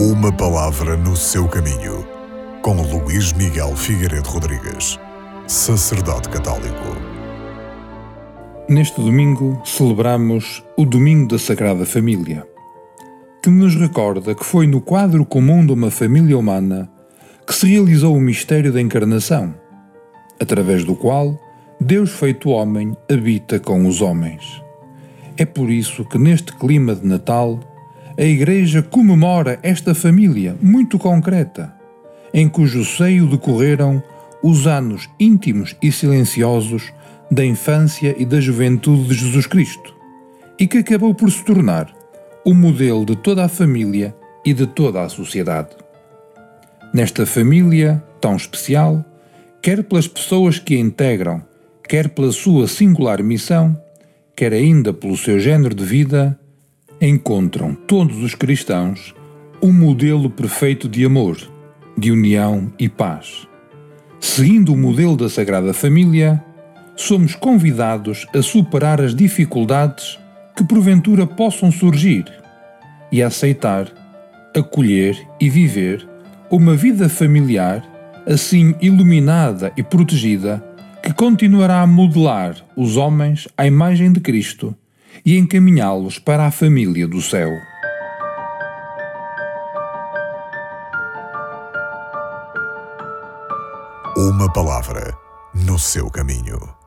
Uma palavra no seu caminho, com Luís Miguel Figueiredo Rodrigues, sacerdote católico. Neste domingo celebramos o Domingo da Sagrada Família, que nos recorda que foi no quadro comum de uma família humana que se realizou o mistério da encarnação, através do qual Deus feito homem habita com os homens. É por isso que neste clima de Natal a Igreja comemora esta família muito concreta, em cujo seio decorreram os anos íntimos e silenciosos da infância e da juventude de Jesus Cristo, e que acabou por se tornar o modelo de toda a família e de toda a sociedade. Nesta família tão especial, quer pelas pessoas que a integram, quer pela sua singular missão, quer ainda pelo seu género de vida, encontram todos os cristãos um modelo perfeito de amor, de união e paz. Seguindo o modelo da Sagrada Família, somos convidados a superar as dificuldades que porventura possam surgir e a aceitar, acolher e viver uma vida familiar assim iluminada e protegida que continuará a modelar os homens à imagem de Cristo e encaminhá-los para a família do céu. Uma palavra no seu caminho.